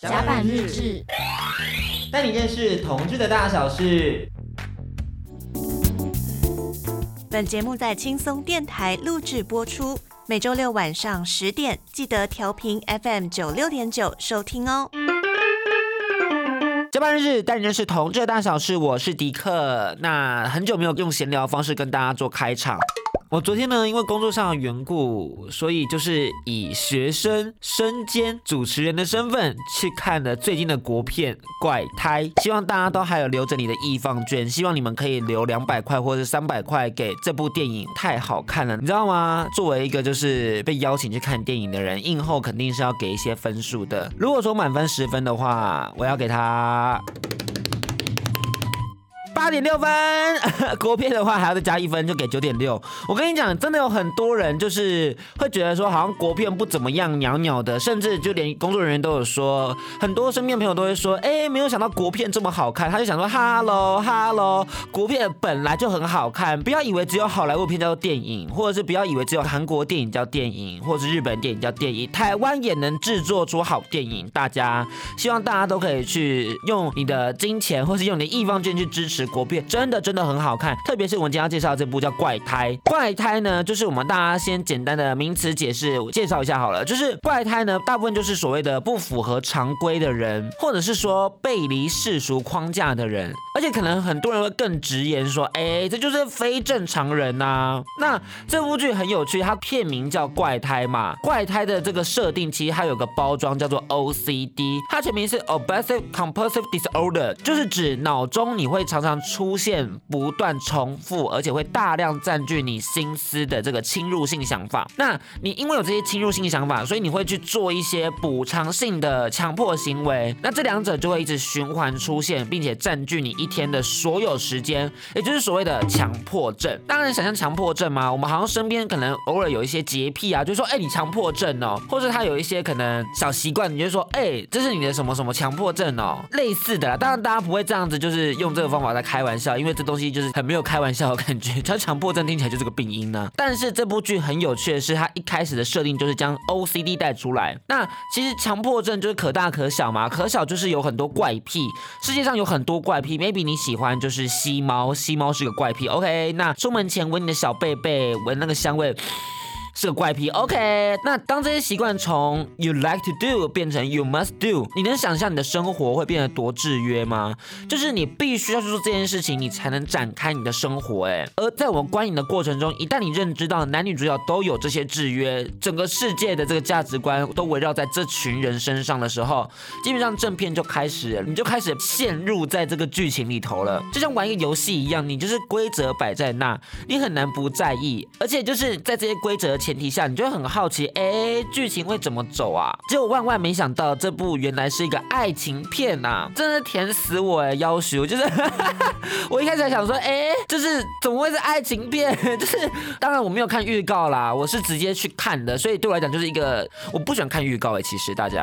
甲板日志，带你认识同志的大小事。本节目在轻松电台录制播出，每周六晚上十点记得调频 FM 九六点九收听哦。甲板日志，带你认识同志的大小事。我是迪克，那很久没有用闲聊方式跟大家做开场。我昨天呢，因为工作上的缘故，所以就是以学生身兼主持人的身份去看了最近的国片《怪胎》。希望大家都还有留着你的艺 FUN 券，希望你们可以留两百块或者三百块给这部电影，太好看了，你知道吗？作为一个就是被邀请去看电影的人，映后肯定是要给一些分数的。如果说满分十分的话，我要给他。八点六分，国片的话还要再加一分，就给九点六。我跟你讲，真的有很多人就是会觉得说，好像国片不怎么样，鸟鸟的，甚至就连工作人员都有说，很多身边朋友都会说，哎，没有想到国片这么好看。他就想说，哈喽哈喽，国片本来就很好看，不要以为只有好莱坞片叫做电影，或者是不要以为只有韩国电影叫电影，或者是日本电影叫电影，台湾也能制作出好电影。大家希望大家都可以去用你的金钱，或是用你的义方券去支持。国片真的真的很好看，特别是我们今天要介绍这部叫《怪胎》。怪胎呢，就是我们大家先简单的名词解释，介绍一下好了。就是怪胎呢，大部分就是所谓的不符合常规的人，或者是说背离世俗框架的人。而且可能很多人会更直言说，哎，这就是非正常人呐、那这部剧很有趣，它片名叫《怪胎》嘛。怪胎的这个设定其实它有个包装叫做 OCD，它全名是 Obsessive Compulsive Disorder，就是指脑中你会常常。出现不断重复，而且会大量占据你心思的这个侵入性想法。那你因为有这些侵入性想法，所以你会去做一些补偿性的强迫行为。那这两者就会一直循环出现，并且占据你一天的所有时间，也就是所谓的强迫症。当然，想象强迫症吗？我们好像身边可能偶尔有一些洁癖啊，就说哎，你强迫症哦，或者他有一些可能小习惯，你就说哎，这是你的什么什么强迫症哦，类似的啦。当然，大家不会这样子，就是用这个方法来。开玩笑，因为这东西就是很没有开玩笑的感觉。他强迫症听起来就是个病因呢、啊。但是这部剧很有趣的是，它一开始的设定就是将 OCD 带出来。那其实强迫症就是可大可小嘛，可小就是有很多怪癖。世界上有很多怪癖，maybe 你喜欢就是吸猫，吸猫是个怪癖。OK，那出门前闻你的小贝贝，闻那个香味。是个怪癖，OK。那当这些习惯从 you like to do 变成 you must do，你能想象你的生活会变得多制约吗？就是你必须要去做这件事情，你才能展开你的生活。哎，而在我们观影的过程中，一旦你认知到男女主角都有这些制约，整个世界的这个价值观都围绕在这群人身上的时候，基本上正片就开始，你就开始陷入在这个剧情里头了，就像玩一个游戏一样，你就是规则摆在那，你很难不在意，而且就是在这些规则前提下，你就很好奇，哎，剧情会怎么走啊？结果万万没想到，这部原来是一个爱情片呐、啊，真的甜死我哎！夭寿，就是 我一开始还想说，哎，就是怎么会是爱情片？就是当然我没有看预告啦，我是直接去看的，所以对我来讲就是一个我不喜欢看预告哎，其实大家。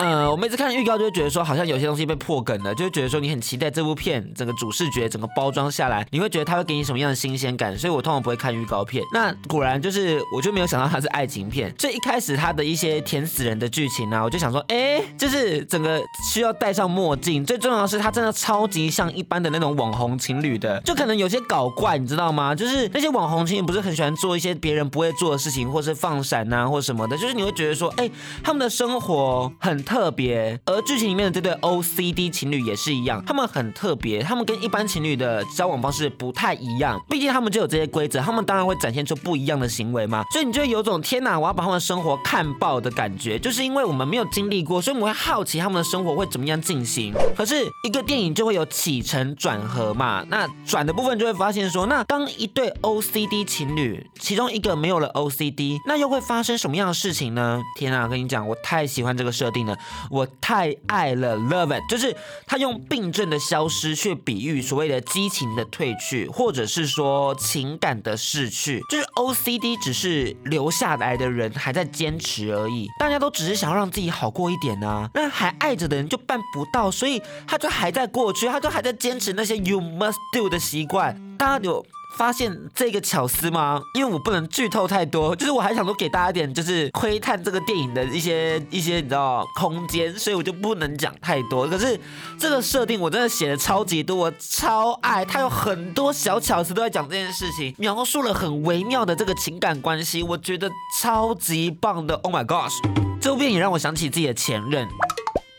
呃，我每次看预告就会觉得说，好像有些东西被破梗了，就会觉得说你很期待这部片整个主视觉、整个包装下来，你会觉得它会给你什么样的新鲜感，所以我通常不会看预告片。那果然就是，我就没有想到它是爱情片。所以一开始它的一些甜死人的剧情呢、啊，我就想说，哎，就是整个需要戴上墨镜，最重要的是它真的超级像一般的那种网红情侣的，就可能有些搞怪，你知道吗？就是那些网红情侣不是很喜欢做一些别人不会做的事情，或是放闪呐、啊，或什么的，就是你会觉得说，哎，他们的生活很。特别，而剧情里面的这对 OCD 情侣也是一样，他们很特别，他们跟一般情侣的交往方式不太一样，毕竟他们就有这些规则，他们当然会展现出不一样的行为嘛，所以你就有种天哪，我要把他们的生活看爆的感觉，就是因为我们没有经历过，所以我们会好奇他们的生活会怎么样进行。可是一个电影就会有起承转合嘛，那转的部分就会发现说，那当一对 OCD 情侣其中一个没有了 OCD，那又会发生什么样的事情呢？天哪，跟你讲，我太喜欢这个设定了。我太爱了，love it，就是他用病症的消失去比喻所谓的激情的褪去，或者是说情感的逝去，就是 OCD 只是留下来的人还在坚持而已，大家都只是想要让自己好过一点啊，那还爱着的人就办不到，所以他就还在过去，他就还在坚持那些 you must do 的习惯，大家有。发现这个巧思吗？因为我不能剧透太多，就是我还想说给大家一点就是窥探这个电影的一些一些你知道空间，所以我就不能讲太多。可是这个设定我真的写的超级多，我超爱，它有很多小巧思都在讲这件事情，描述了很微妙的这个情感关系，我觉得超级棒的。Oh my gosh，这部电影也让我想起自己的前任。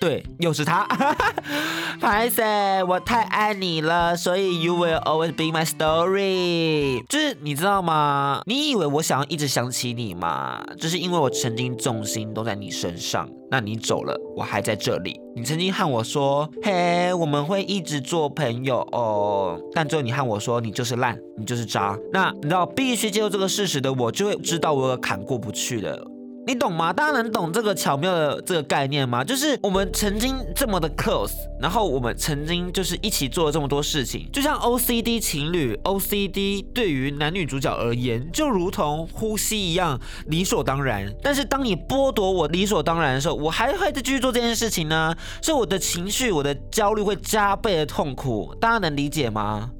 对，又是他。拍谢，我太爱你了，所以 you will always be my story。就是你知道吗？你以为我想要一直想起你吗？就是因为我曾经重心都在你身上，那你走了，我还在这里。你曾经和我说，嘿，我们会一直做朋友哦。但最后你和我说，你就是烂，你就是渣。那你知道必须接受这个事实的我，就会知道我有坎过不去了。你懂吗？大家能懂这个巧妙的这个概念吗？就是我们曾经这么的 close，然后我们曾经就是一起做了这么多事情，就像 OCD 情侣，OCD 对于男女主角而言，就如同呼吸一样理所当然。但是当你剥夺我理所当然的时候，我还会再继续做这件事情呢？所以我的情绪，我的焦虑会加倍的痛苦。大家能理解吗？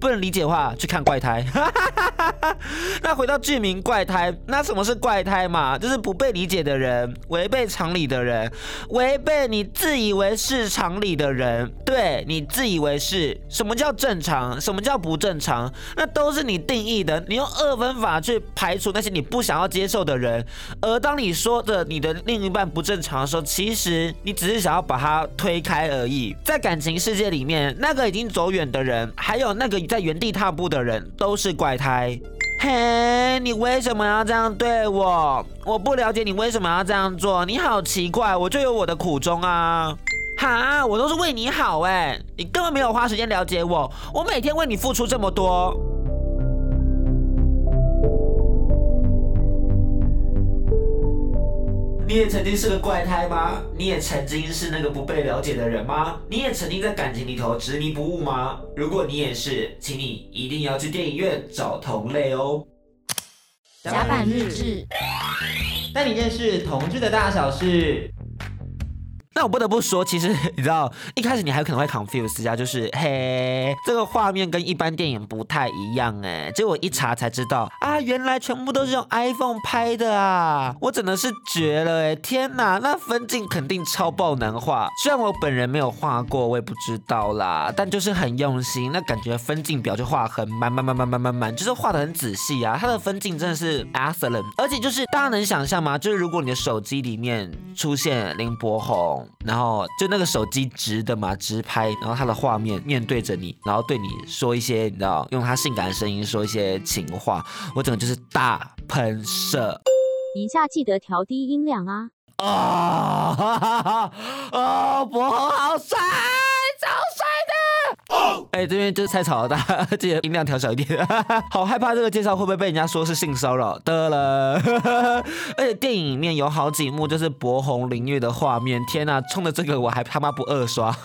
不能理解的话，去看怪胎。那回到剧名怪胎，那什么是怪胎嘛？就是不被理解的人，违背常理的人，违背你自以为是常理的人。对，你自以为是，什么叫正常？什么叫不正常？那都是你定义的。你用二分法去排除那些你不想要接受的人。而当你说的你的另一半不正常的时候，其实你只是想要把他推开而已。在感情世界里面，那个已经走远的人，还有那个。在原地踏步的人都是怪胎。嘿，你为什么要这样对我？我不了解你为什么要这样做。你好奇怪，我就有我的苦衷啊！哈，我都是为你好哎，你根本没有花时间了解我。我每天为你付出这么多。也曾经是个怪胎吗？你也曾经是那个不被了解的人吗？你也曾经在感情里头执迷不悟吗？如果你也是，请你一定要去电影院找同类哦。甲板日志，带你认识同志的大小事。那我不得不说，其实你知道，一开始你还有可能会 confuse 一下，就是嘿，这个画面跟一般电影不太一样哎。结果一查才知道啊，原来全部都是用 iPhone 拍的啊！我真的是绝了哎！天哪，那分镜肯定超爆难画。虽然我本人没有画过，我也不知道啦，但就是很用心，那感觉分镜表就画很满满满满满满满，就是画得很仔细啊。它的分镜真的是 excellent，而且就是大家能想象吗？就是如果你的手机里面出现林柏宏。然后就那个手机直的嘛，直拍，然后他的画面面对着你，然后对你说一些，你知道，用他性感的声音说一些情话，我整个就是大喷射。一下记得调低音量啊！啊哈哈哈！哦，柏宏好帅！哎、这边就是太吵了，大家 记得音量调小一点。好害怕这个介绍会不会被人家说是性骚扰的了。而且电影里面有好几幕就是薄红淋浴的画面，天哪，冲着这个我还他妈不二刷。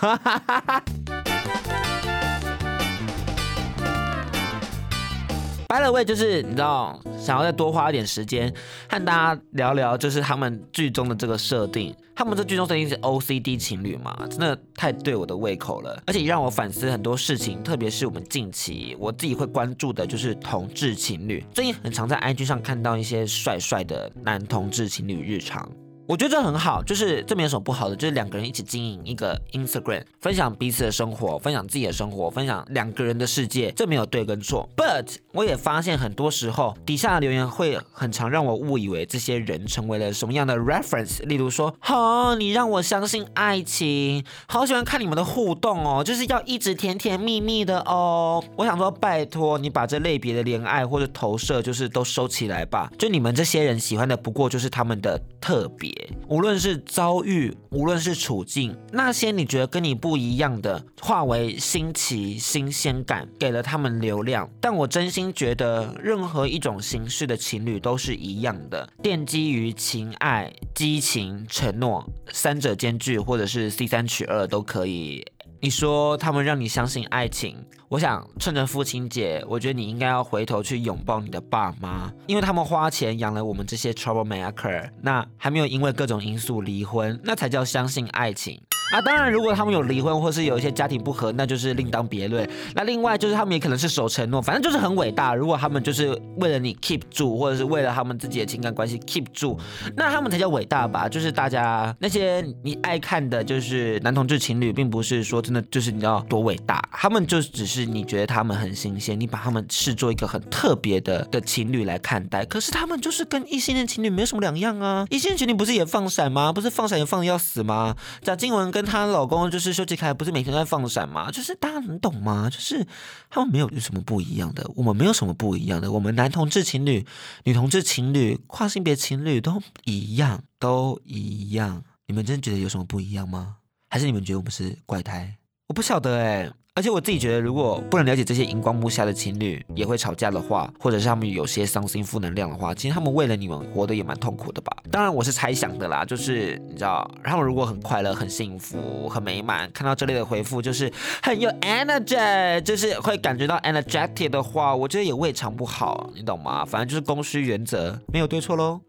By the way，就是你知道，想要再多花一点时间和大家聊聊，就是他们剧中的这个设定。他们这剧中设定是 OCD 情侣嘛，真的太对我的胃口了，而且也让我反思很多事情，特别是我们近期我自己会关注的，就是同志情侣。最近很常在 IG 上看到一些帅帅的男同志情侣日常。我觉得这很好，就是这没有什么不好的，就是两个人一起经营一个 Instagram，分享彼此的生活，分享自己的生活，分享两个人的世界，这没有对跟错。But 我也发现很多时候底下的留言会很常让我误以为这些人成为了什么样的 reference，例如说，好，你让我相信爱情，好喜欢看你们的互动哦，就是要一直甜甜蜜蜜的哦。我想说，拜托你把这类别的恋爱或者投射就是都收起来吧，就你们这些人喜欢的不过就是他们的特别。无论是遭遇，无论是处境，那些你觉得跟你不一样的，化为新奇、新鲜感，给了他们流量。但我真心觉得，任何一种形式的情侣都是一样的，奠基于情爱、激情、承诺，三者兼具，或者是 C 三取二都可以。你说他们让你相信爱情，我想趁着父亲节，我觉得你应该要回头去拥抱你的爸妈，因为他们花钱养了我们这些 troublemaker，那还没有因为各种因素离婚，那才叫相信爱情。啊。当然，如果他们有离婚或是有一些家庭不和，那就是另当别论。那另外就是他们也可能是守承诺，反正就是很伟大。如果他们就是为了你 keep 住，或者是为了他们自己的情感关系 keep 住，那他们才叫伟大吧？就是大家那些你爱看的，就是男同志情侣，并不是说真的就是你知道多伟大，他们就只是你觉得他们很新鲜，你把他们视作一个很特别的的情侣来看待。可是他们就是跟异性恋情侣没有什么两样啊！异性恋情侣不是也放闪吗？不是放闪也放的要死吗？贾静雯跟她老公就是修杰楷，不是每天都在放闪吗？就是大家能懂吗？就是他们没有有什么不一样的，我们没有什么不一样的，我们男同志情侣、女同志情侣、跨性别情侣都一样，都一样。你们真的觉得有什么不一样吗？还是你们觉得我们是怪胎？我不晓得哎、而且我自己觉得，如果不能了解这些荧光幕下的情侣也会吵架的话，或者是他们有些伤心负能量的话，其实他们为了你们活得也蛮痛苦的吧？当然我是猜想的啦，就是你知道，他们如果很快乐、很幸福、很美满，看到这类的回复就是很有 energy，就是会感觉到 energetic 的话，我觉得也未尝不好，你懂吗？反正就是供需原则，没有对错喽。